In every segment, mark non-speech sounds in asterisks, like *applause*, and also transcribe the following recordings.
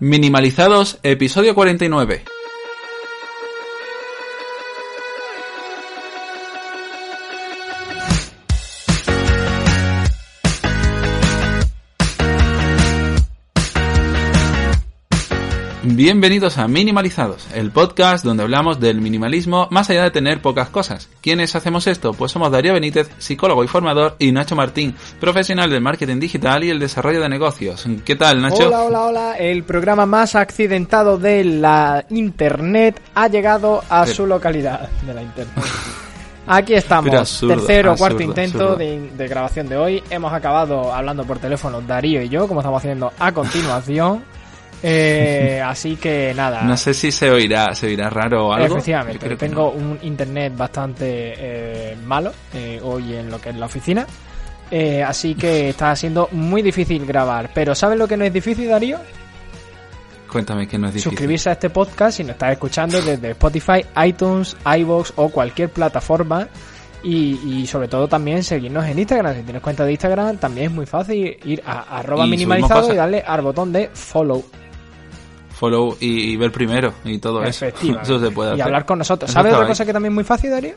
Minimalizados, episodio 49. Bienvenidos a Minimalizados, el podcast donde hablamos del minimalismo más allá de tener pocas cosas. ¿Quiénes hacemos esto? Pues somos Darío Benítez, psicólogo y formador, y Nacho Martín, profesional del marketing digital y el desarrollo de negocios. ¿Qué tal, Nacho? Hola, hola, hola. El programa más accidentado de la Internet ha llegado a su localidad de la Internet. *laughs* Aquí estamos, tercero o cuarto intento de, de grabación de hoy. Hemos acabado hablando por teléfono Darío y yo, como estamos haciendo a continuación. Eh, así que nada. No sé si se oirá, se oirá raro o algo. Efectivamente, tengo un internet bastante eh, malo eh, hoy en lo que es la oficina. Eh, así que está siendo muy difícil grabar. Pero ¿sabes lo que no es difícil, Darío? Cuéntame que no es difícil. Suscribirse a este podcast si nos estás escuchando desde Spotify, iTunes, iBox o cualquier plataforma. Y, sobre todo también seguirnos en Instagram. Si tienes cuenta de Instagram, también es muy fácil ir a arroba minimalizado y darle al botón de follow follow y, ver primero y todo eso. Eso se puede hacer. Y hablar con nosotros. ¿Sabes otra cosa que también es muy fácil, Darío?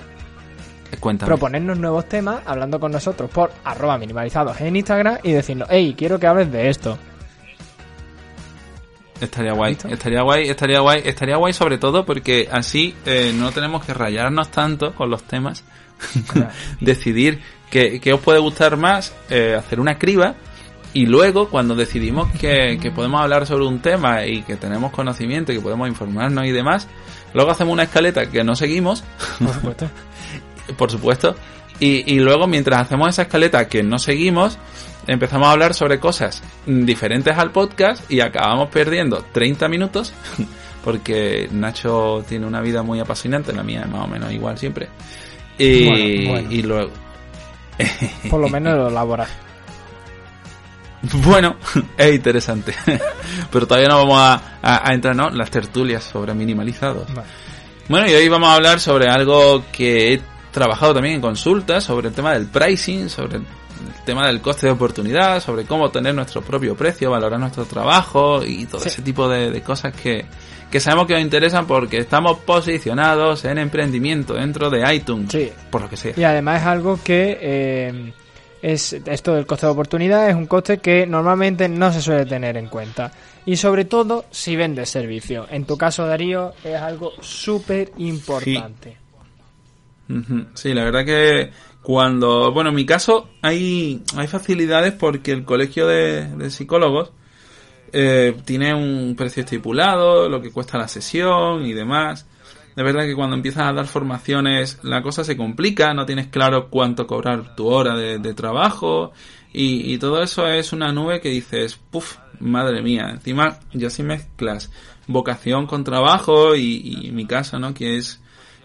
Eh, cuéntame. Proponernos nuevos temas hablando con nosotros por arroba minimalizados en Instagram y decirnos, hey, quiero que hables de esto. Estaría guay, estaría guay, estaría guay, estaría guay sobre todo porque así eh, no tenemos que rayarnos tanto con los temas, *laughs* decidir qué, os puede gustar más, eh, hacer una criba y luego, cuando decidimos que, podemos hablar sobre un tema y que tenemos conocimiento y que podemos informarnos y demás, luego hacemos una escaleta que no seguimos. Por supuesto. *laughs* por supuesto. Y, luego, mientras hacemos esa escaleta que no seguimos, empezamos a hablar sobre cosas diferentes al podcast y acabamos perdiendo 30 minutos. *laughs* Porque Nacho tiene una vida muy apasionante, la mía es más o menos igual siempre. Y, y luego. Por lo menos lo laboral. *laughs* *laughs* Bueno, es interesante. *laughs* Pero todavía no vamos a, entrar, ¿no? Las tertulias sobre minimalizados. Bueno, y hoy vamos a hablar sobre algo que he trabajado también en consultas, sobre el tema del pricing, sobre el tema del coste de oportunidad, sobre cómo tener nuestro propio precio, valorar nuestro trabajo y todo ese tipo de, cosas que, que sabemos que os interesan porque estamos posicionados en emprendimiento dentro de iTunes, sí. por lo que sea. Y además es algo que... Eh es esto del coste de oportunidad es un coste que normalmente no se suele tener en cuenta y sobre todo si vendes servicio. En tu caso, Darío, es algo súper importante. Sí. la verdad que cuando, bueno, en mi caso hay, hay facilidades porque el colegio de, psicólogos eh, tiene un precio estipulado, lo que cuesta la sesión y demás. De verdad que cuando empiezas a dar formaciones la cosa se complica, no tienes claro cuánto cobrar tu hora de, trabajo y, todo eso es una nube que dices, puff, madre mía, encima ya si mezclas vocación con trabajo y, mi caso, ¿no? Que es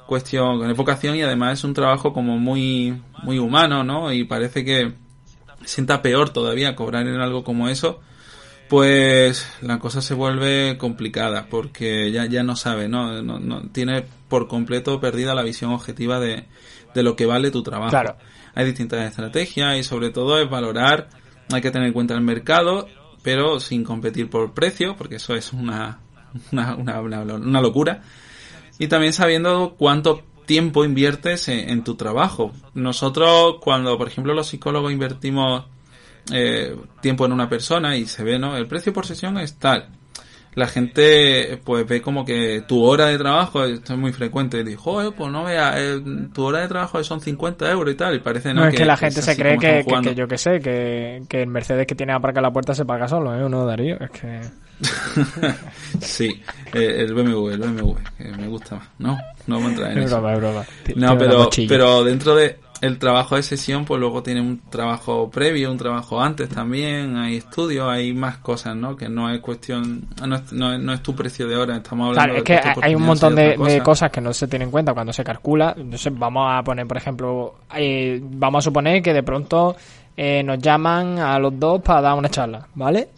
cuestión, con vocación y además es un trabajo como muy, muy humano, ¿no? Y parece que sienta peor todavía cobrar en algo como eso pues la cosa se vuelve complicada porque ya, ya no sabe, ¿no? No, tiene por completo perdida la visión objetiva de, de lo que vale tu trabajo. Claro. Hay distintas estrategias y sobre todo es valorar, hay que tener en cuenta el mercado, pero sin competir por precio, porque eso es una, una, una, una locura. Y también sabiendo cuánto tiempo inviertes en tu trabajo. Nosotros cuando, por ejemplo, los psicólogos invertimos eh, tiempo en una persona y se ve, ¿no? El precio por sesión es tal. La gente pues ve como que tu hora de trabajo, esto es muy frecuente, dijo, pues no vea, eh, tu hora de trabajo son 50 euros y tal, y parece no, es que, la gente se cree que, yo que sé, que, que el Mercedes que tiene aparcado la puerta se paga solo, ¿eh? ¿No, Darío? Es que... *laughs* sí, eh, el BMW, el BMW, que me gusta más. No, no vamos a entrar en eso. Broma, broma. No, pero, pero dentro de el trabajo de sesión, pues luego tiene un trabajo previo, un trabajo antes también, hay estudios, hay más cosas, ¿no? Que no es cuestión, no es, no es, tu precio de hora, estamos hablando claro, es que hay un montón de, cosas que no se tienen en cuenta cuando se calcula. Entonces, vamos a poner, por ejemplo, eh, vamos a suponer que de pronto eh, nos llaman a los dos para dar una charla, ¿vale?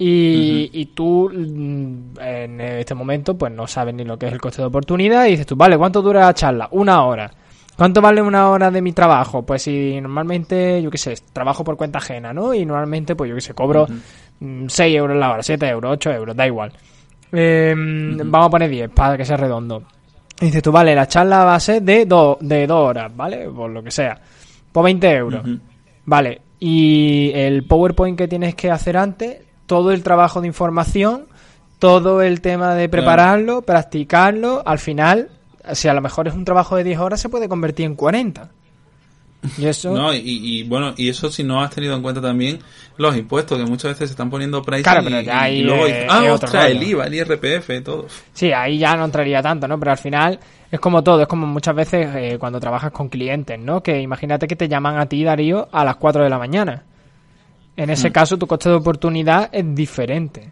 Y, y, tú mm, en este momento pues no sabes ni lo que es el coste de oportunidad y dices tú, vale, ¿cuánto dura la charla? Una hora. ¿Cuánto vale una hora de mi trabajo? Pues si normalmente, yo qué sé, trabajo por cuenta ajena, ¿no? Y normalmente, pues yo qué sé, cobro 6 euros la hora, 7 euros, 8 euros, da igual. Em, vamos a poner 10 para que sea redondo. Y dices tú, vale, la charla va a ser de 2 de dos horas, ¿vale? Por lo que sea. Por 20 euros. Vale. Y el PowerPoint que tienes que hacer antes, todo el trabajo de información, todo el tema de prepararlo, practicarlo, al final si a lo mejor es un trabajo de 10 horas, se puede convertir en 40. Y eso... No, y, bueno, y eso si no has tenido en cuenta también los impuestos, que muchas veces se están poniendo pricing claro, pero ya ahí luego ah, el IVA, el IRPF, todo. Sí, ahí ya no entraría tanto, ¿no? Pero al final es como todo, es como muchas veces eh, cuando trabajas con clientes, ¿no? Que imagínate que te llaman a ti, Darío, a las 4 de la mañana. En ese mm. caso, tu coste de oportunidad es diferente.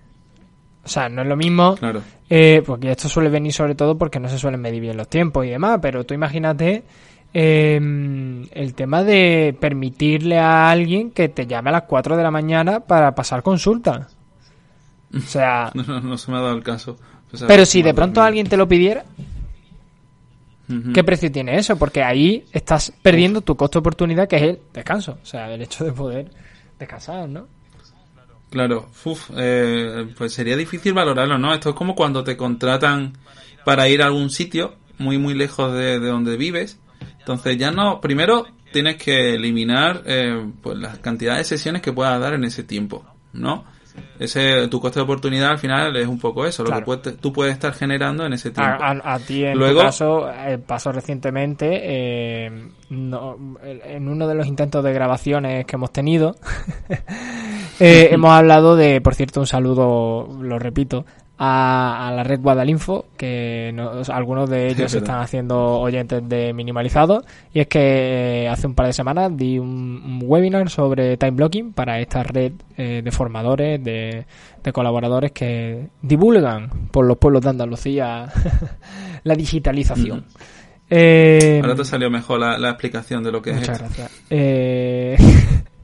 O sea, no es lo mismo. Claro. Eh, porque esto suele venir sobre todo porque no se suelen medir bien los tiempos y demás. Pero tú imagínate em, el tema de permitirle a alguien que te llame a las 4 de la mañana para pasar consulta. O sea. *laughs* no, se me ha dado el caso. pero si de pronto alguien te lo pidiera. ¿Qué precio tiene eso? Porque ahí estás perdiendo tu costo de oportunidad, que es el descanso. O sea, el hecho de poder descansar, ¿no? Claro, eh, pues sería difícil valorarlo, ¿no? Esto es como cuando te contratan para ir a algún sitio muy, muy lejos de, donde vives. Entonces ya no, primero tienes que eliminar eh, pues las cantidades de sesiones que puedas dar en ese tiempo, ¿no? Ese tu coste de oportunidad al final es un poco eso, lo que tú puedes estar generando en ese tiempo. A, ti en Luego, tu caso eh, pasó recientemente eh, en uno de los intentos de grabaciones que hemos tenido *laughs* eh, *laughs* hemos hablado de, por cierto, un saludo, lo repito, a, la red Guadalinfo, que algunos de *laughs* ellos están haciendo oyentes de minimalizado. Y es que eh, hace un par de semanas di un, webinar sobre time blocking para esta red eh, de formadores, de, colaboradores que divulgan por los pueblos de Andalucía *laughs* la digitalización. Eh, Ahora te salió mejor la, explicación de lo que es. Muchas gracias. Eh... *laughs*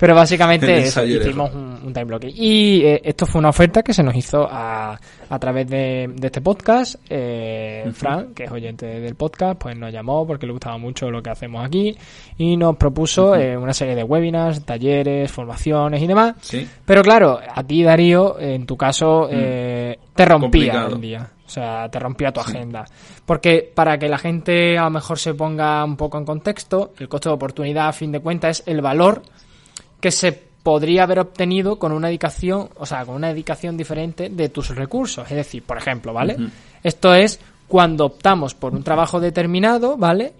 Pero básicamente hicimos un, time blocking. Y eh, esto fue una oferta que se nos hizo a, a través de, este podcast. Eh, Fran, que es oyente del podcast, pues nos llamó porque le gustaba mucho lo que hacemos aquí y nos propuso eh, una serie de webinars, talleres, formaciones y demás. Pero claro, a ti, Darío, en tu caso, mm. te rompía el día. O sea, te rompía tu agenda. Porque para que la gente a lo mejor se ponga un poco en contexto, el costo de oportunidad, a fin de cuentas, es el valor que se podría haber obtenido con una dedicación, o sea, con una dedicación diferente de tus recursos. Es decir, por ejemplo, ¿vale? Esto es cuando optamos por un trabajo determinado, ¿vale?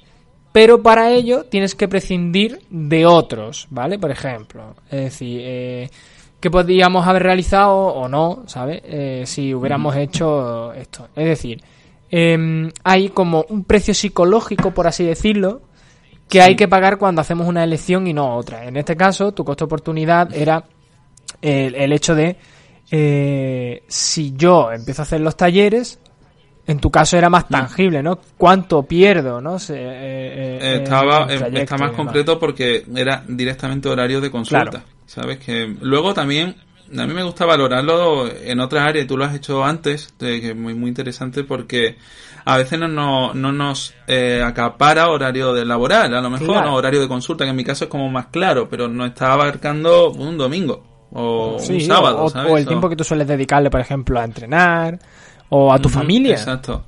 Pero para ello tienes que prescindir de otros, ¿vale? Por ejemplo, es decir, eh, que podríamos haber realizado o no, ¿sabes? Eh, si hubiéramos hecho esto. Es decir, em, hay como un precio psicológico, por así decirlo, que hay que pagar cuando hacemos una elección y no otra. En este caso, tu costo de oportunidad era el, hecho de eh, si yo empiezo a hacer los talleres, en tu caso era más tangible, ¿no? ¿Cuánto pierdo, no? Se, eh, eh, Estaba, está más concreto porque era directamente horario de consulta. ¿Sabes? Que luego también a mí me gusta valorarlo en otras áreas, tú lo has hecho antes, que es muy, muy interesante porque a veces no, no, no nos eh, acapara horario de laboral, a lo mejor, no, horario de consulta, que en mi caso es como más claro, pero no está abarcando un domingo o un sábado, o, ¿sabes? o el tiempo que tú sueles dedicarle, por ejemplo, a entrenar o a tu familia. Exacto.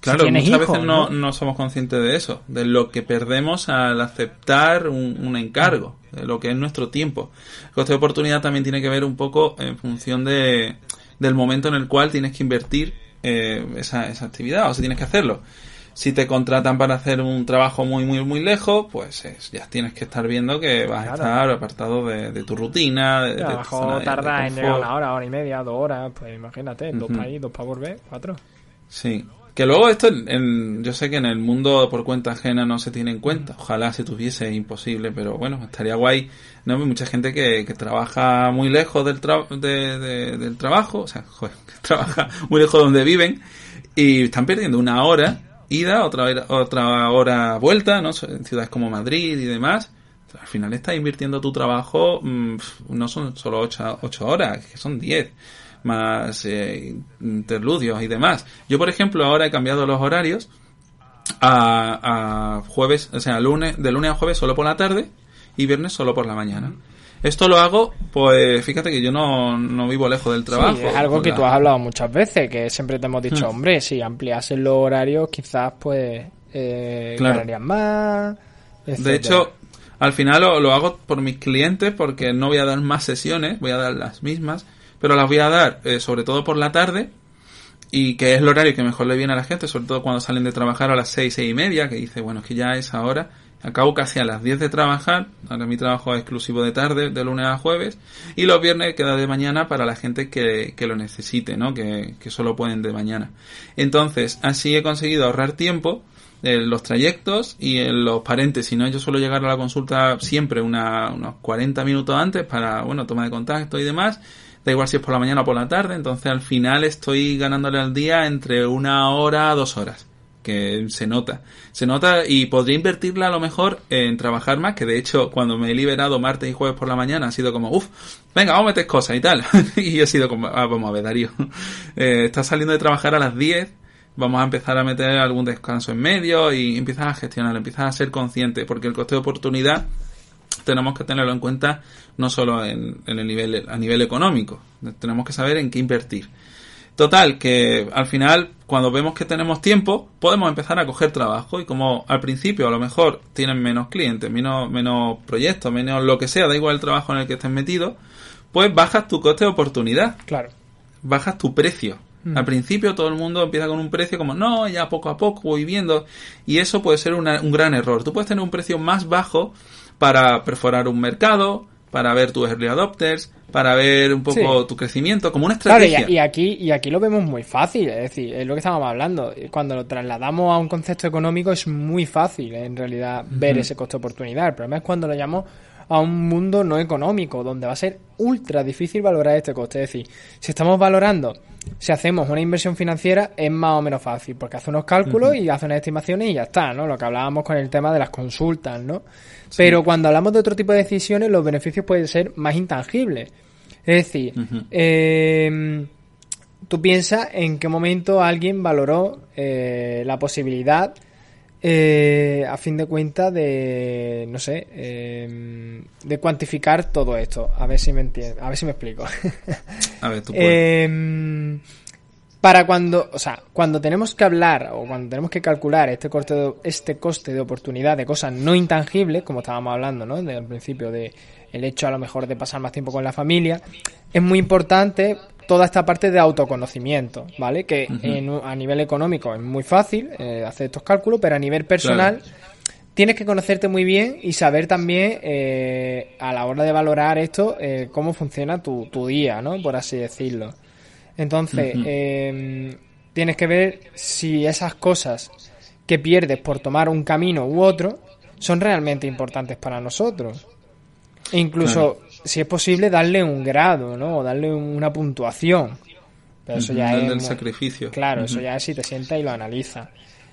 Claro, muchas veces no, ¿no? somos conscientes de eso, de lo que perdemos al aceptar un, encargo, de lo que es nuestro tiempo. El coste de oportunidad también tiene que ver un poco en función de, del momento en el cual tienes que invertir eh, esa, esa actividad, o sea, tienes que hacerlo. Si te contratan para hacer un trabajo muy, muy, muy lejos, pues ya tienes que estar viendo que vas a estar apartado de, tu rutina. De, trabajo tarda en llegar una hora, hora y media, dos horas, pues imagínate, dos para ir, dos para volver, cuatro. Sí, Que luego esto, en, yo sé que en el mundo por cuenta ajena no se tiene en cuenta. Ojalá se tuviese, imposible, pero bueno, estaría guay. ¿no? Hay mucha gente que, que trabaja muy lejos del, del trabajo, o sea, joder, *laughs* que trabaja muy lejos de donde viven y están perdiendo una hora ida, otra, otra hora vuelta, ¿no? En ciudades como Madrid y demás. Al final estás invirtiendo tu trabajo, mm, no son solo ocho, ocho horas, que son diez más eh, interludios y demás. Yo, por ejemplo, ahora he cambiado los horarios a, a jueves, o sea, lunes, de lunes a jueves solo por la tarde y viernes solo por la mañana. Esto lo hago, pues fíjate que yo no, no vivo lejos del trabajo. es algo que tú has hablado muchas veces, que siempre te hemos dicho, hmm. hombre, si ampliases los horarios, quizás pues eh, ganarías más. De hecho, al final lo, lo, hago por mis clientes porque no voy a dar más sesiones, voy a dar las mismas pero las voy a dar eh, sobre todo por la tarde y que es el horario que mejor le viene a la gente, sobre todo cuando salen de trabajar a las seis, seis y media, que dice, bueno, es que ya es ahora, acabo casi a las 10 de trabajar, ahora mi trabajo es exclusivo de tarde, de lunes a jueves, y los viernes queda de mañana para la gente que, que lo necesite, ¿no? Que, que solo pueden de mañana. Entonces, así he conseguido ahorrar tiempo, en los trayectos y en los paréntesis, ¿no? Yo suelo llegar a la consulta siempre una, unos 40 minutos antes para, bueno, toma de contacto y demás, da igual si es por la mañana o por la tarde, entonces al final estoy ganándole al día entre una hora a dos horas, que se nota, se nota y podría invertirla a lo mejor en trabajar más, que de hecho cuando me he liberado martes y jueves por la mañana ha sido como, uff, venga, vamos a meter cosas y tal, *laughs* y he sido como, ah, vamos a ver Darío, *laughs* eh, estás saliendo de trabajar a las 10, vamos a empezar a meter algún descanso en medio y empiezas a gestionar, empiezas a ser consciente, porque el coste de oportunidad tenemos que tenerlo en cuenta no solo en, el nivel, a nivel económico, tenemos que saber en qué invertir. Total, que al final, cuando vemos que tenemos tiempo, podemos empezar a coger trabajo y como al principio a lo mejor tienen menos clientes, menos, menos proyectos, menos lo que sea, da igual el trabajo en el que estés metido, pues bajas tu coste de oportunidad. Claro. Bajas tu precio. Mm. Al principio todo el mundo empieza con un precio como, no, ya poco a poco voy viendo. Y eso puede ser un gran error. Tú puedes tener un precio más bajo para perforar un mercado, para ver tus early adopters, para ver un poco tu crecimiento, como una estrategia. y, aquí, y aquí lo vemos muy fácil, es decir, es lo que estábamos hablando. Cuando lo trasladamos a un concepto económico es muy fácil, en realidad, ver ese costo oportunidad. El problema es cuando lo llamamos a un mundo no económico, donde va a ser ultra difícil valorar este coste. Es decir, si estamos valorando, si hacemos una inversión financiera, es más o menos fácil, porque hace unos cálculos y hace unas estimaciones y ya está, ¿no? Lo que hablábamos con el tema de las consultas, ¿no? Pero cuando hablamos de otro tipo de decisiones, los beneficios pueden ser más intangibles. Es decir, em, tú piensas en qué momento alguien valoró eh, la posibilidad eh, a fin de cuentas de no sé em, de cuantificar todo esto a ver si me entiendo a ver si me explico a ver tú *laughs* puedes. Para cuando o sea cuando tenemos que hablar o cuando tenemos que calcular este coste de, este coste de oportunidad de cosas no intangibles como estábamos hablando no del principio de el hecho a lo mejor de pasar más tiempo con la familia es muy importante toda esta parte de autoconocimiento, ¿vale? Que a nivel económico es muy fácil eh, hacer estos cálculos, pero a nivel personal tienes que conocerte muy bien y saber también eh, a la hora de valorar esto eh, cómo funciona tu, tu, día, ¿no? Por así decirlo. Entonces, em, tienes que ver si esas cosas que pierdes por tomar un camino u otro son realmente importantes para nosotros. E incluso si es posible, darle un grado, ¿no? O darle una puntuación. Pero eso ya es. el sacrificio. Claro, eso ya es si te sientas y lo analizas.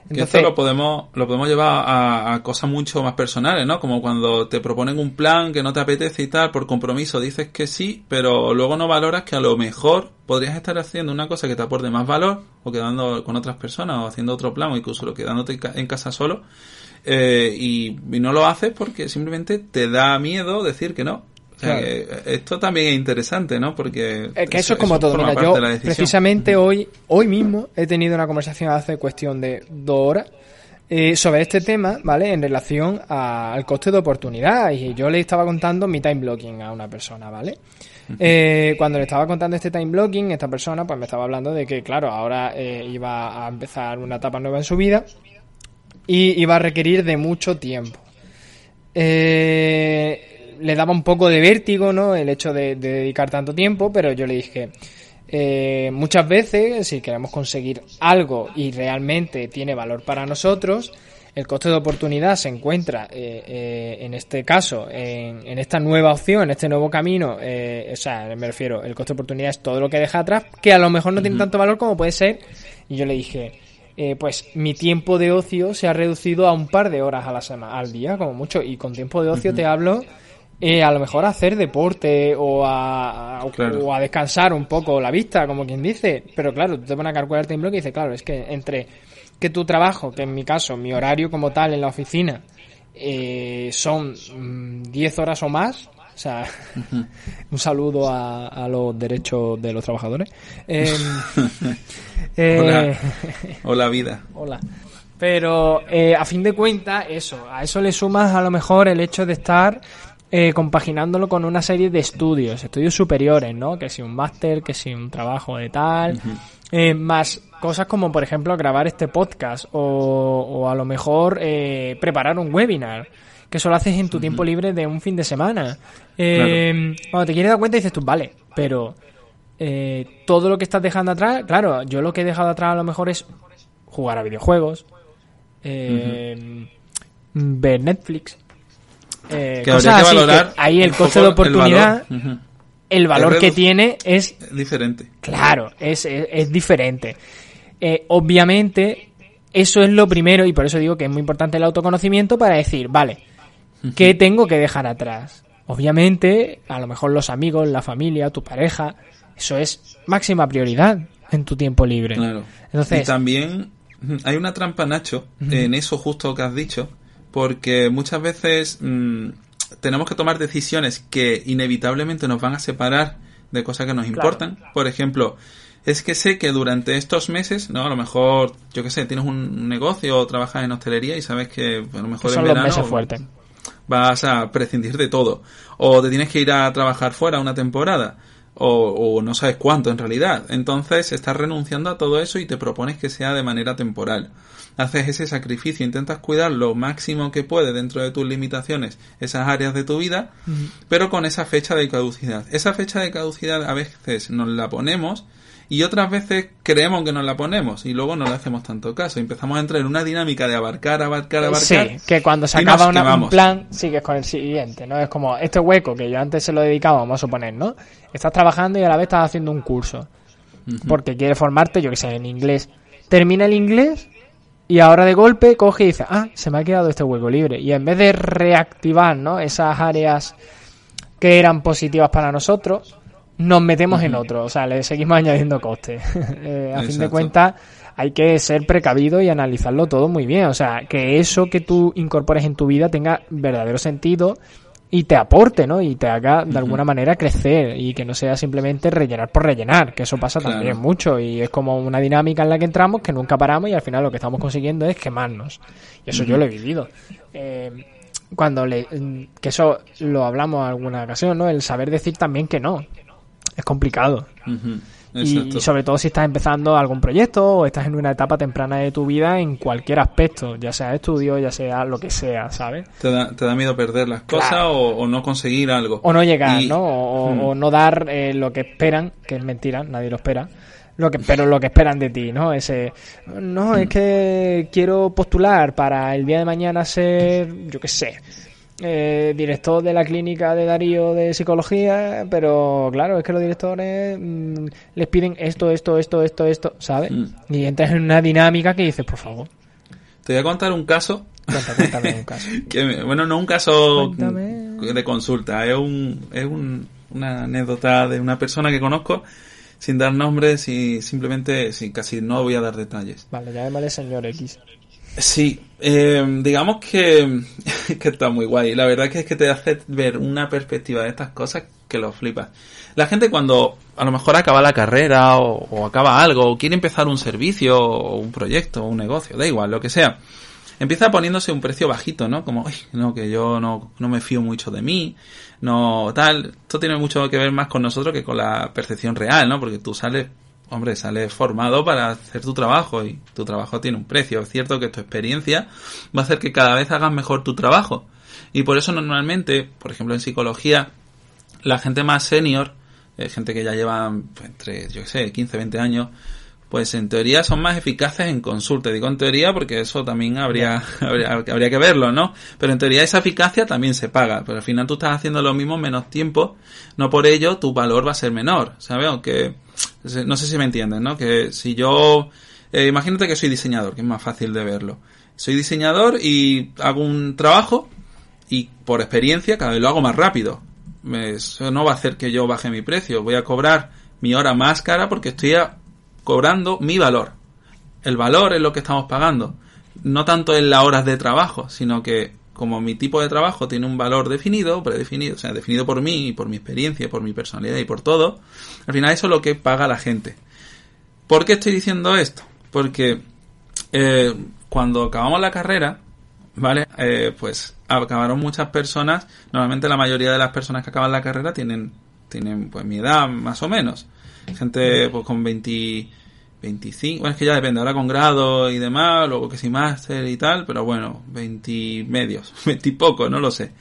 Entonces, esto lo podemos, lo podemos llevar a, cosas mucho más personales, ¿no? Como cuando te proponen un plan que no te apetece y tal, por compromiso dices que sí, pero luego no valoras que a lo mejor podrías estar haciendo una cosa que te aporte más valor, o quedando con otras personas, o haciendo otro plan, o incluso quedándote en casa solo, eh, y, y no lo haces porque simplemente te da miedo decir que no. Esto también es interesante, ¿no? Porque... Es que eso, es como todo. Mira, yo precisamente hoy, hoy mismo he tenido una conversación hace cuestión de dos horas eh, sobre este tema, ¿vale? En relación al coste de oportunidad. Y yo le estaba contando mi time blocking a una persona, ¿vale? Eh, cuando le estaba contando este time blocking, esta persona pues me estaba hablando de que, claro, ahora eh, iba a empezar una etapa nueva en su vida y iba a requerir de mucho tiempo. Eh, le daba un poco de vértigo, ¿no? El hecho de, dedicar tanto tiempo, pero yo le dije, Eh, muchas veces, si queremos conseguir algo y realmente tiene valor para nosotros, el coste de oportunidad se encuentra, eh, eh, en este caso, en, esta nueva opción, en este nuevo camino. Eh, o sea, me refiero, el coste de oportunidad es todo lo que deja atrás, que a lo mejor no tiene tanto valor como puede ser. Y yo le dije, pues mi tiempo de ocio se ha reducido a un par de horas a la semana, al día, como mucho. Y con tiempo de ocio te hablo. A lo mejor a hacer deporte o a, o a descansar un poco la vista, como quien dice. Pero claro, tú te pones a calcular el bloque y dices, claro, es que entre que tu trabajo, que en mi caso, mi horario como tal en la oficina, eh, son 10 mm, horas o más, o sea, *laughs* un saludo a, los derechos de los trabajadores. Em, *laughs* eh, *laughs* hola. vida. Hola. Pero eh, a fin de cuentas, eso, a eso le sumas a lo mejor el hecho de estar compaginándolo con una serie de estudios, estudios superiores, ¿no? Que si un máster, que si un trabajo de tal, más cosas como, por ejemplo, grabar este podcast o, a lo mejor eh, preparar un webinar, que eso lo haces en tu tiempo libre de un fin de semana. Eh, Cuando te quieres dar cuenta dices tú, vale, pero eh, todo lo que estás dejando atrás, claro, yo lo que he dejado atrás a lo mejor es jugar a videojuegos, eh, ver Netflix. Que cosas así, que ahí el coste de oportunidad el valor que tiene es diferente. Claro, es, es diferente. Eh, obviamente, eso es lo primero y por eso digo que es muy importante el autoconocimiento para decir, vale, ¿qué tengo que dejar atrás? Obviamente, a lo mejor los amigos, la familia, tu pareja, eso es máxima prioridad en tu tiempo libre. Claro. Entonces, y también hay una trampa, Nacho, en eso justo que has dicho, porque muchas veces mm, tenemos que tomar decisiones que inevitablemente nos van a separar de cosas que nos importan. Por ejemplo, es que sé que durante estos meses, ¿no? A lo mejor, yo qué sé, tienes un negocio o trabajas en hostelería y sabes que a lo mejor en verano vas a prescindir de todo. O te tienes que ir a trabajar fuera una temporada. O, o, no sabes cuánto en realidad. Entonces estás renunciando a todo eso y te propones que sea de manera temporal. Haces ese sacrificio, intentas cuidar lo máximo que puedes dentro de tus limitaciones esas áreas de tu vida, pero con esa fecha de caducidad. Esa fecha de caducidad a veces nos la ponemos y otras veces creemos que nos la ponemos y luego no le hacemos tanto caso. Empezamos a entrar en una dinámica de abarcar, abarcar, abarcar. Sí, que cuando se acaba un plan sigues con el siguiente, ¿no? Es como este hueco que yo antes se lo dedicaba, vamos a suponer, ¿no? Estás trabajando y a la vez estás haciendo un curso. Porque quieres formarte, yo que sé, en inglés. Termina el inglés y ahora de golpe coge y dice, ah, se me ha quedado este hueco libre. Y en vez de reactivar, ¿no? Esas áreas que eran positivas para nosotros, nos metemos en otro, o sea, le seguimos *laughs* añadiendo costes. *laughs* Eh, a fin de cuentas, hay que ser precavido y analizarlo todo muy bien, o sea, que eso que tú incorpores en tu vida tenga verdadero sentido y te aporte, ¿no? Y te haga de alguna manera crecer y que no sea simplemente rellenar por rellenar, que eso pasa también mucho y es como una dinámica en la que entramos que nunca paramos y al final lo que estamos consiguiendo es quemarnos. Y eso yo lo he vivido. Eh, cuando le, que eso lo hablamos en alguna ocasión, ¿no? El saber decir también que no, es complicado. y, sobre todo si estás empezando algún proyecto o estás en una etapa temprana de tu vida en cualquier aspecto, ya sea estudio, ya sea lo que sea, ¿sabes? ¿Te da, te da miedo perder las cosas o, no conseguir algo? O no llegar, ¿no? O, no dar eh, lo que esperan, que es mentira, nadie lo espera. Lo que, pero lo que esperan de ti, ¿no? Ese, no, es que quiero postular para el día de mañana ser, yo qué sé, eh, director de la clínica de Darío de psicología, pero claro, es que los directores mm, les piden esto, esto, esto, esto, esto, ¿sabes? Mm. Y entras en una dinámica que dices, por favor. Te voy a contar un caso. Cuéntame, un caso. *laughs* bueno, no un caso de consulta, es, un, es un, una anécdota de una persona que conozco sin dar nombres y simplemente, sí, casi no voy a dar detalles. Vale, llámale señor X. Sí, eh, digamos que, *laughs* que está muy guay. La verdad que es que te hace ver una perspectiva de estas cosas que lo flipas. La gente cuando a lo mejor acaba la carrera o, acaba algo o quiere empezar un servicio o un proyecto o un negocio, da igual, lo que sea, empieza poniéndose un precio bajito, ¿no? Como, no, que yo no, no me fío mucho de mí, no tal. Esto tiene mucho que ver más con nosotros que con la percepción real, ¿no? Porque tú sales hombre, sales formado para hacer tu trabajo y tu trabajo tiene un precio. Es cierto que tu experiencia va a hacer que cada vez hagas mejor tu trabajo. Y por eso normalmente, por ejemplo en psicología, la gente más senior eh, gente que ya lleva pues, entre, yo qué sé, 15, 20 años, pues en teoría son más eficaces en consulta. Digo en teoría porque eso también *laughs* habría, habría, que verlo, ¿no? Pero en teoría esa eficacia también se paga. Pero al final tú estás haciendo lo mismo menos tiempo, no por ello tu valor va a ser menor, ¿sabes? Aunque, no sé si me entienden, ¿no? Que si yo, eh, imagínate que soy diseñador, que es más fácil de verlo. Soy diseñador y hago un trabajo y por experiencia cada vez lo hago más rápido. Eso no va a hacer que yo baje mi precio. Voy a cobrar mi hora más cara porque estoy cobrando mi valor. El valor es lo que estamos pagando. No tanto en las horas de trabajo, sino que como mi tipo de trabajo tiene un valor definido, predefinido, o sea, definido por mí, y por mi experiencia, por mi personalidad y por todo, al final eso es lo que paga la gente. ¿Por qué estoy diciendo esto? Porque eh, cuando acabamos la carrera, ¿vale? Eh, pues acabaron muchas personas, normalmente la mayoría de las personas que acaban la carrera tienen, tienen pues mi edad más o menos. Gente pues con 20, 25, bueno es que ya depende, ahora con grado y demás, luego que si máster y tal, pero bueno, 20 medios, 20 y poco, no lo sé.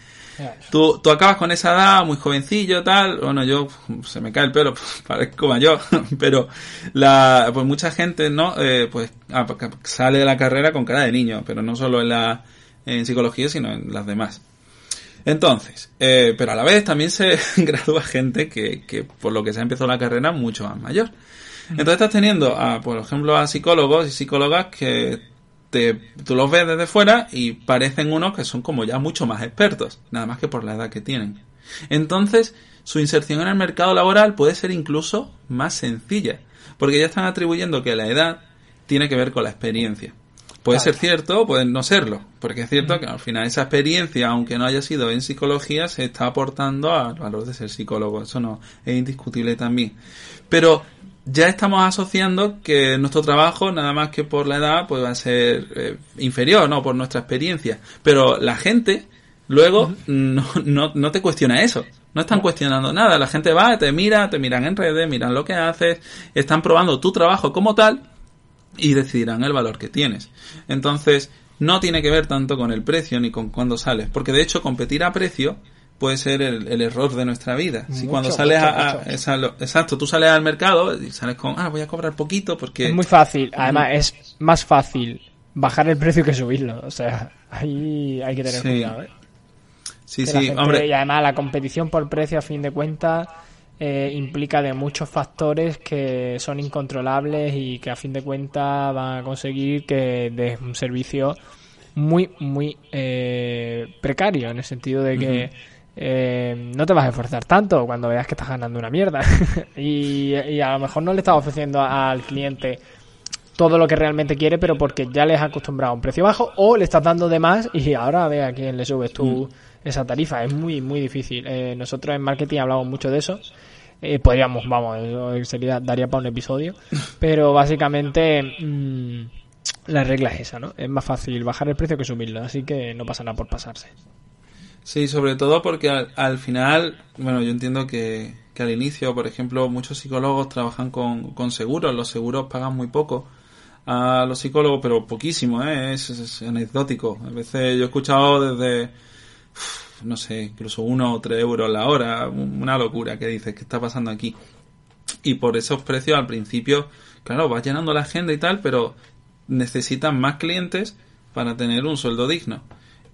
Tú, tú acabas con esa edad, muy jovencillo, tal. Bueno, yo, se me cae el pelo, *laughs* parezco mayor, *laughs* pero la, pues mucha gente, ¿no? Eh, pues ah, sale de la carrera con cara de niño, pero no solo en la, en psicología, sino en las demás. Entonces, eh, pero a la vez también se *laughs* gradúa gente que, que por lo que se ha empezado la carrera mucho más mayor. Entonces estás teniendo, a, por ejemplo, a psicólogos y psicólogas que te, tú los ves desde fuera y parecen unos que son como ya mucho más expertos, nada más que por la edad que tienen. Entonces, su inserción en el mercado laboral puede ser incluso más sencilla, porque ya están atribuyendo que la edad tiene que ver con la experiencia. Puede ser cierto, puede no serlo, porque es cierto que al final esa experiencia, aunque no haya sido en psicología, se está aportando al valor de ser psicólogo. Eso no es indiscutible también. Pero ya estamos asociando que nuestro trabajo, nada más que por la edad, pues va a ser eh, inferior, ¿no? Por nuestra experiencia. Pero la gente luego no, no, no te cuestiona eso. No están cuestionando nada. La gente va, te mira, te miran en redes, miran lo que haces, están probando tu trabajo como tal y decidirán el valor que tienes. Entonces, no tiene que ver tanto con el precio ni con cuándo sales, porque de hecho competir a precio puede ser el, error de nuestra vida. Si cuando sales a, exacto, tú sales al mercado y sales con, ah, voy a cobrar poquito porque... Es muy fácil, además es más fácil bajar el precio que subirlo, o sea, ahí hay que tener cuidado. ¿eh? Sí, sí, hombre. Y además la competición por precio a fin de cuentas eh, implica de muchos factores que son incontrolables y que a fin de cuentas van a conseguir que des un servicio muy, muy eh, precario en el sentido de que eh, no te vas a esforzar tanto cuando veas que estás ganando una mierda *laughs* y, a lo mejor no le estás ofreciendo al cliente todo lo que realmente quiere, pero porque ya les has acostumbrado a un precio bajo o le estás dando de más y ahora ve a quién le subes tú. Mm esa tarifa. Es muy, muy difícil. Eh, nosotros en marketing hablamos mucho de eso. Eh, podríamos, vamos, eso sería, daría para un episodio. *laughs* Pero básicamente mm, la regla es esa, ¿no? Es más fácil bajar el precio que subirlo, así que no pasa nada por pasarse. Sí, sobre todo porque al, final, bueno, yo entiendo que, que, al inicio, por ejemplo, muchos psicólogos trabajan con, con seguros, los seguros pagan muy poco a los psicólogos, pero poquísimo, ¿eh? es, es anecdótico. A veces yo he escuchado desde no sé, incluso uno o tres euros la hora, una locura que dices, ¿qué está pasando aquí? Y por esos precios al principio, claro, vas llenando la agenda y tal, pero necesitan más clientes para tener un sueldo digno.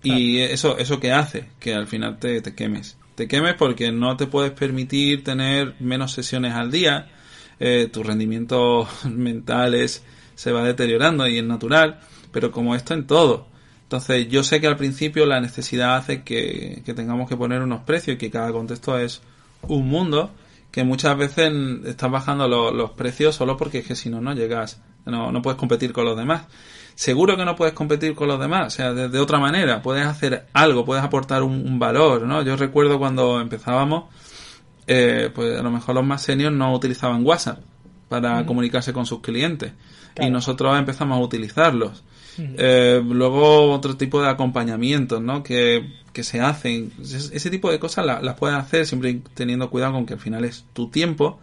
Y eso, eso que hace, que al final te, te quemes. Te quemes porque no te puedes permitir tener menos sesiones al día, eh, tu rendimiento *laughs* mental se va deteriorando y es natural, pero como esto en todo, entonces, yo sé que al principio la necesidad hace que, tengamos que poner unos precios y que cada contexto es un mundo, que muchas veces estás bajando los precios solo porque es que si no, no llegas, no, no puedes competir con los demás. Seguro que no puedes competir con los demás, o sea, de, otra manera, puedes hacer algo, puedes aportar un, valor, ¿no? Yo recuerdo cuando empezábamos, eh, pues a lo mejor los más seniors no utilizaban WhatsApp para comunicarse con sus clientes y nosotros empezamos a utilizarlos. Eh, luego otro tipo de acompañamientos, ¿no? Que, se hacen. Ese tipo de cosas las puedes hacer siempre teniendo cuidado con que al final es tu tiempo.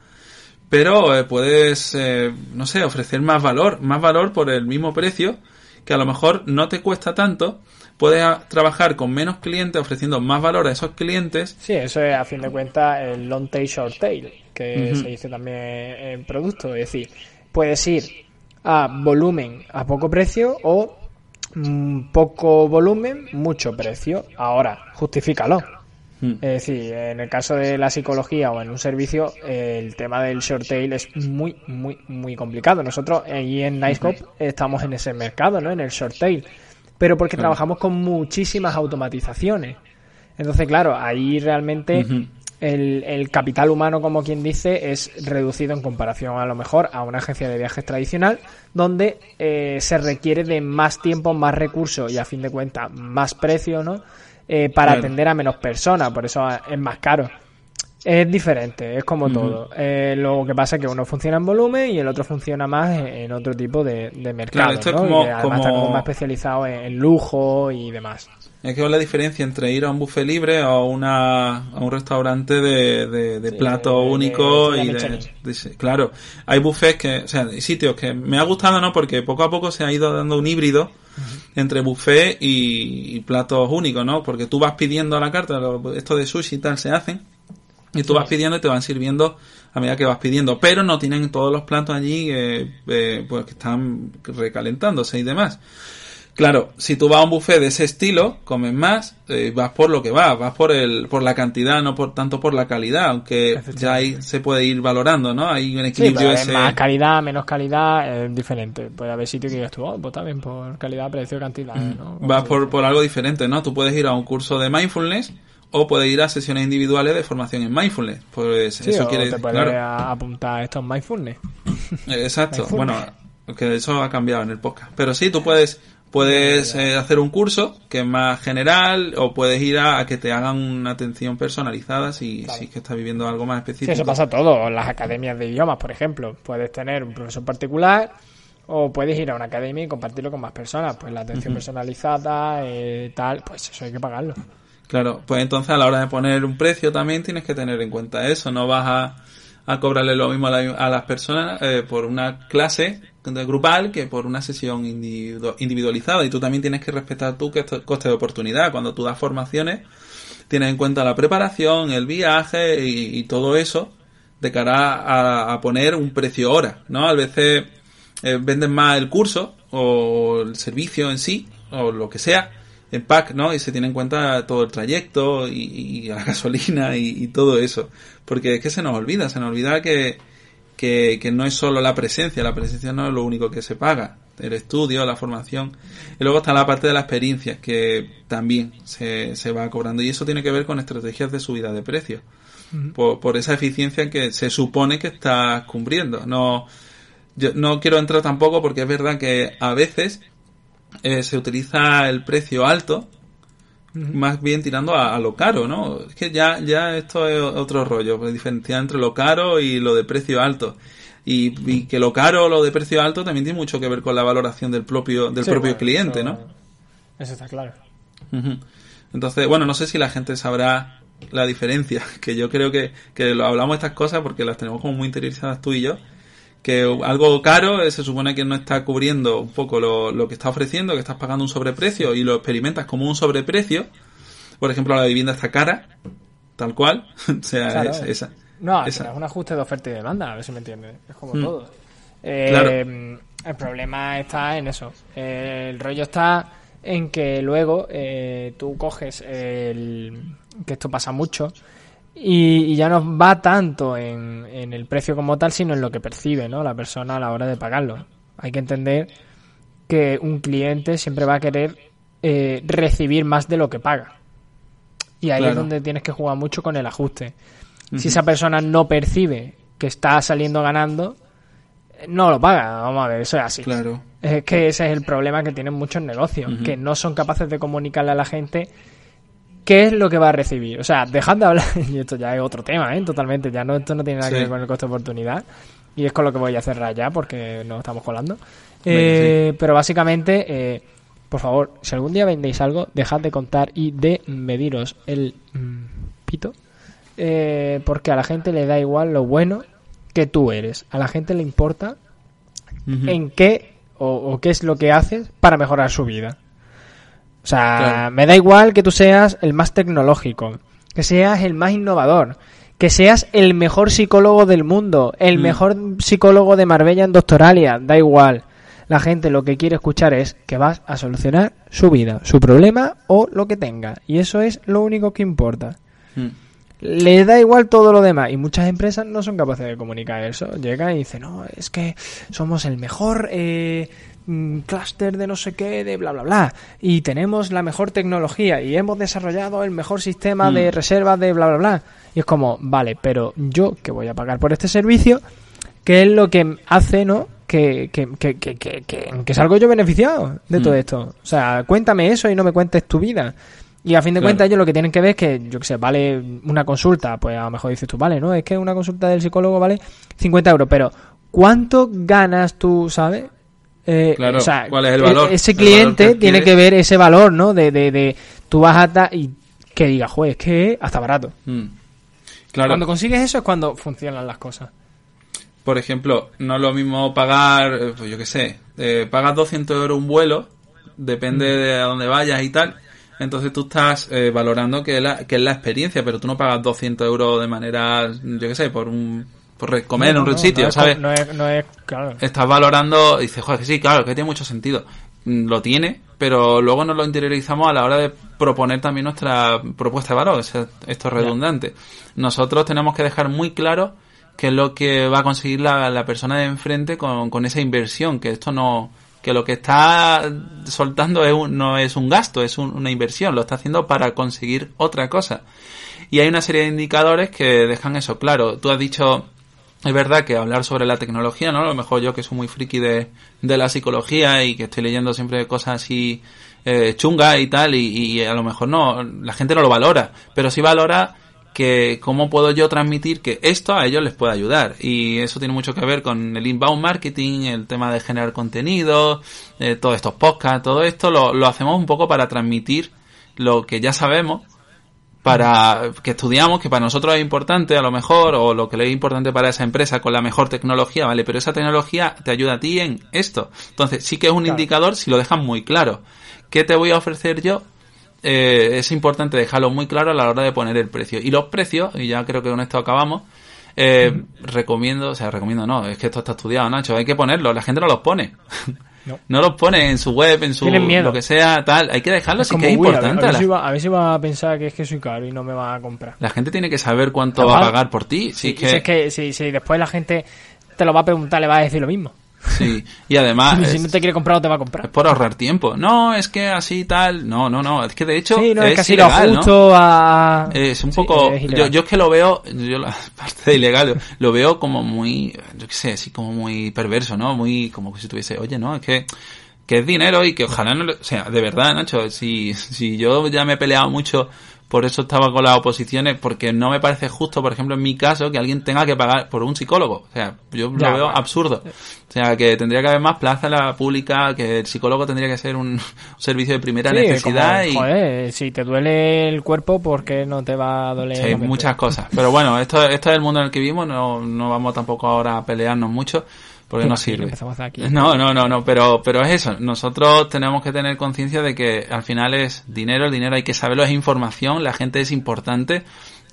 Pero eh, puedes, eh, no sé, ofrecer más valor, más valor por el mismo precio, que a lo mejor no te cuesta tanto. Puedes trabajar con menos clientes ofreciendo más valor a esos clientes. Sí, eso es a fin de cuentas el long tail, short tail que se dice también en producto. Es decir, puedes ir a volumen a poco precio o mm, poco volumen, mucho precio. Ahora, justifícalo. Hmm. Es decir, en el caso de la psicología o en un servicio, el tema del short tail es muy, muy, muy complicado. Nosotros ahí en Nicecop estamos en ese mercado, ¿no? En el short tail. Pero porque trabajamos con muchísimas automatizaciones. Entonces, claro, ahí realmente el, capital humano, como quien dice, es reducido en comparación a lo mejor a una agencia de viajes tradicional, donde eh, se requiere de más tiempo, más recursos y a fin de cuentas más precio, ¿no? Eh, para atender a menos personas, por eso es más caro. Es diferente, es como todo. Eh, lo que pasa es que uno funciona en volumen y el otro funciona más en, otro tipo de, mercado. Claro, como, está como más especializado en lujo y demás. Es que es la diferencia entre ir a un buffet libre o una, a un restaurante de, de, plato único y de, Claro, hay buffets que, o sea, sitios que me ha gustado, ¿no? Porque poco a poco se ha ido dando un híbrido entre buffet y, platos únicos, ¿no? Porque tú vas pidiendo a la carta, esto de sushi y tal se hacen, y tú vas pidiendo y te van sirviendo a medida que vas pidiendo, pero no tienen todos los platos allí eh, eh, pues que están recalentándose y demás. Claro, si tú vas a un buffet de ese estilo, comes más, eh, vas por lo que vas, vas por el, por la cantidad, no por tanto por la calidad, aunque ya ahí se puede ir valorando, ¿no? Hay un equilibrio ese. Más calidad, menos calidad, es diferente. Puede haber sitios que digas tú, oh, pues también por calidad, precio, cantidad, ¿no? Vas por, por algo diferente, ¿no? Tú puedes ir a un curso de mindfulness o puedes ir a sesiones individuales de formación en mindfulness. Pues eso quiere te puedes apuntar a estos mindfulness. Exacto. Bueno, que eso ha cambiado en el podcast. Pero sí, tú puedes Puedes eh, hacer un curso que es más general o puedes ir a, que te hagan una atención personalizada si, si que estás viviendo algo más específico. eso pasa todo. En las academias de idiomas, por ejemplo, puedes tener un profesor particular o puedes ir a una academia y compartirlo con más personas. Pues la atención personalizada, eh, tal, pues eso hay que pagarlo. Claro, pues entonces a la hora de poner un precio también tienes que tener en cuenta eso. No vas a, a cobrarle lo mismo a, las personas eh, por una clase grupal que por una sesión individualizada. Y tú también tienes que respetar tu coste de oportunidad. Cuando tú das formaciones tienes en cuenta la preparación el viaje y, todo eso de cara a, poner un precio hora no a veces eh, venden más el curso o el servicio en sí o lo que sea en pack, ¿no? Y se tiene en cuenta todo el trayecto y, la *laughs* gasolina y, todo eso. Porque es que se nos olvida, se nos olvida que, que, que, no es solo la presencia, la presencia no es lo único que se paga, el estudio, la formación. Y luego está la parte de la experiencia, que también se, se va cobrando. Y eso tiene que ver con estrategias de subida de precios. por, por, esa eficiencia que se supone que estás cumpliendo. No, yo no quiero entrar tampoco porque es verdad que a veces eh, se utiliza el precio alto más bien tirando a, lo caro, ¿no? Es que ya, ya esto es otro rollo, pues diferenciar entre lo caro y lo de precio alto. Y, que lo caro o lo de precio alto también tiene mucho que ver con la valoración del propio, del propio cliente, ¿no? Eso está claro. Entonces, bueno, no sé si la gente sabrá la diferencia, *laughs* que yo creo que, que lo hablamos estas cosas porque las tenemos como muy interiorizadas tú y yo, que algo caro eh, se supone que no está cubriendo un poco lo, lo, que está ofreciendo, que estás pagando un sobreprecio y lo experimentas como un sobreprecio. Por ejemplo, la vivienda está cara, tal cual. *laughs* o sea, es, esa. No, es un ajuste de oferta y demanda, a ver si me entiendes. Es como mm. todo. Eh, el problema está en eso. el rollo está en que luego eh, tú coges el. que esto pasa mucho y, ya no va tanto en, en, el precio como tal, sino en lo que percibe ¿no? la persona a la hora de pagarlo. Hay que entender que un cliente siempre va a querer eh, recibir más de lo que paga. Y ahí es donde tienes que jugar mucho con el ajuste. Si esa persona no percibe que está saliendo ganando, no lo paga. Vamos a ver, eso es así. Claro. Es que ese es el problema que tienen muchos negocios, que no son capaces de comunicarle a la gente qué es lo que va a recibir. O sea, dejad de hablar, *laughs* y esto ya es otro tema, ¿eh? Totalmente, ya no, esto no tiene nada que ver con el coste de oportunidad. Y es con lo que voy a cerrar ya, porque nos estamos colando. Eh, pero básicamente, eh, por favor, si algún día vendéis algo, dejad de contar y de mediros el mm, pito. Eh, porque a la gente le da igual lo bueno que tú eres. A la gente le importa en qué o qué es lo que haces para mejorar su vida. O sea, me da igual que tú seas el más tecnológico, que seas el más innovador, que seas el mejor psicólogo del mundo, el mm. mejor psicólogo de Marbella en Doctoralia, da igual. La gente lo que quiere escuchar es que vas a solucionar su vida, su problema o lo que tenga. Y eso es lo único que importa. Mm. Le da igual todo lo demás. Y muchas empresas no son capaces de comunicar eso. Llegan y dicen, no, es que somos el mejor eh, mm, clúster de no sé qué, de bla, bla, bla. Y tenemos la mejor tecnología y hemos desarrollado el mejor sistema de mm. reservas de bla, bla, bla. Y es como, vale, pero yo que voy a pagar por este servicio, ¿qué es lo que hace, no? Que, que, que, que, que, que salgo yo beneficiado de todo mm. esto. O sea, cuéntame eso y no me cuentes tu vida. Y a fin de cuentas ellos lo que tienen que ver es que, yo que sé, vale una consulta, pues a lo mejor dices tú, vale, ¿no? Es que una consulta del psicólogo vale 50 euros, pero ¿cuánto ganas tú, sabes? Eh, claro, ¿cuál es el valor? E-, ese cliente tiene que ver ese valor, ¿no? De, de, de tú vas hasta y que diga, juez, es que hasta barato. Mm. Claro. Cuando consigues eso es cuando funcionan las cosas. Por ejemplo, no es lo mismo pagar, eh, pues yo qué sé, eh, pagas 200 euros un vuelo, depende mm. de a dónde vayas y tal, entonces tú estás eh, valorando que, la, que es la experiencia, pero tú no pagas 200 euros de manera, yo qué sé, por un por comer en un sitio, ¿sabes? No es, no es, claro. Estás valorando, y dices, joder, que sí, claro, que tiene mucho sentido. Mm, lo tiene, pero luego nos lo interiorizamos a la hora de proponer también nuestra propuesta de valor. esto es redundante. Nosotros tenemos que dejar muy claro qué es lo que va a conseguir la, la persona de enfrente con, con esa inversión, que esto no, que lo que está soltando es no es un gasto, es una inversión, lo está haciendo para conseguir otra cosa. Y hay una serie de indicadores que dejan eso claro. Tú has dicho, es verdad que hablar sobre la tecnología, ¿no? A lo mejor yo que soy muy friki de, de la psicología y que estoy leyendo siempre cosas así eh, chungas y tal, y, a lo mejor no, la gente no lo valora, pero sí valora que cómo puedo yo transmitir que esto a ellos les puede ayudar. Y eso tiene mucho que ver con el inbound marketing, el tema de generar contenido, eh, todos estos podcasts, todo esto lo, lo hacemos un poco para transmitir lo que ya sabemos, para que estudiamos, que para nosotros es importante a lo mejor, o lo que le es importante para esa empresa con la mejor tecnología, ¿vale? Pero esa tecnología te ayuda a ti en esto. Entonces, sí que es un indicador si lo dejan muy claro. ¿Qué te voy a ofrecer yo eh, es importante dejarlo muy claro a la hora de poner el precio. Y los precios, y ya creo que con esto acabamos, eh, recomiendo, o sea, recomiendo no, es que esto está estudiado, Nacho, hay que ponerlo, la gente no los pone. *laughs* No. los pone en su web, en su lo que sea, tal. Hay que dejarlo, es que es importante. A ver, si va, a ver, si va, a pensar que es que soy caro y no me va a comprar. La gente tiene que saber cuánto va a pagar por ti. Si es que... que si, si después la gente te lo va a preguntar, le va a decir lo mismo. Sí, y además... *laughs* si no te quiere comprar, no te va a comprar. Es por ahorrar tiempo. No, es que así tal... No, no, no. Es que de hecho sí, no, es, es lo justo a... Es un poco... yo, yo es que lo veo... Yo la *laughs* parte de ilegal lo veo como muy... Yo qué sé, así como muy perverso, ¿no? Muy... Como que si tuviese... Oye, no, es que que es dinero y que ojalá no o sea, de verdad, Nacho, si, si yo ya me he peleado mucho por eso estaba con las oposiciones, porque no me parece justo, por ejemplo, en mi caso, que alguien tenga que pagar por un psicólogo. O sea, yo lo veo absurdo. O sea, que tendría que haber más plaza en la pública, que el psicólogo tendría que ser un servicio de primera necesidad. y... Joder, si te duele el cuerpo, ¿por qué no te va a doler? hay muchas cosas. Pero bueno, esto, esto es el mundo en el que vivimos, no, no vamos tampoco ahora a pelearnos mucho porque no sirve. *laughs* No, no, no, no, pero, pero es eso. Nosotros tenemos que tener conciencia de que al final es dinero, el dinero hay que saberlo, es información, la gente es importante.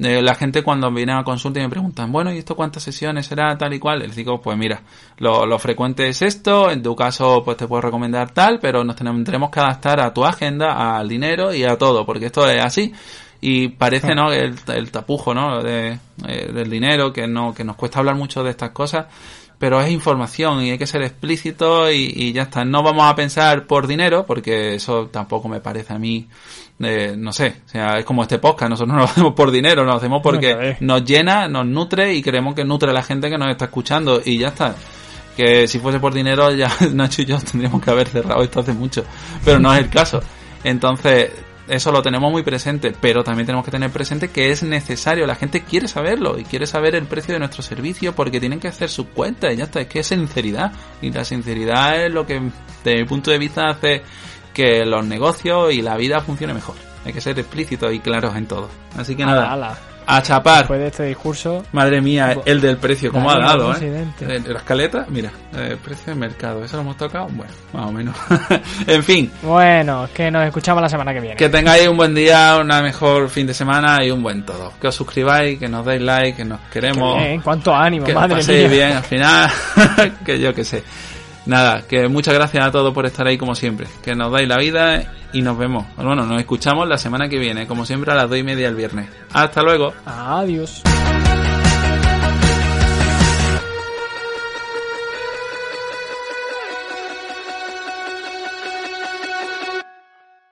Eh, la gente cuando viene a consulta y me preguntan, bueno, ¿y esto cuántas sesiones será tal y cual? Les digo, pues mira, lo, lo frecuente es esto, en tu caso pues te puedo recomendar tal, pero nos tenemos que adaptar a tu agenda, al dinero y a todo, porque esto es así y parece no el, el tapujo no de, eh, del dinero que no que nos cuesta hablar mucho de estas cosas pero es información y hay que ser explícito y, ya está. No vamos a pensar por dinero, porque eso tampoco me parece a mí, eh, no sé, o sea, es como este podcast, nosotros no lo hacemos por dinero, lo hacemos porque nos llena, nos nutre y creemos que nutre a la gente que nos está escuchando y ya está. Que si fuese por dinero ya *laughs* Nacho y yo tendríamos que haber cerrado esto hace mucho, pero no es el caso. Entonces, eso lo tenemos muy presente, pero también tenemos que tener presente que es necesario, la gente quiere saberlo y quiere saber el precio de nuestro servicio porque tienen que hacer sus cuentas y ya está, es que es sinceridad y la sinceridad es lo que desde mi punto de vista hace que los negocios y la vida funcione mejor. Hay que ser explícitos y claros en todo. Así que nada. A chapar. Después de este discurso. Madre mía, el del precio, ¿cómo ha dado? Eh? La escaleta, mira, el precio de mercado, ¿eso lo hemos tocado? Bueno, más o menos. *laughs* en fin. Bueno, que nos escuchamos la semana que viene. Que tengáis un buen día, una mejor fin de semana y un buen todo. Que os suscribáis, que nos deis like, que nos queremos. En cuánto ánimo, que madre paséis bien al final, *laughs* que yo que sé. Nada, que muchas gracias a todos por estar ahí como siempre. Que nos dais la vida y nos vemos. Bueno, nos escuchamos la semana que viene, como siempre a las dos y media el viernes. Hasta luego. Adiós.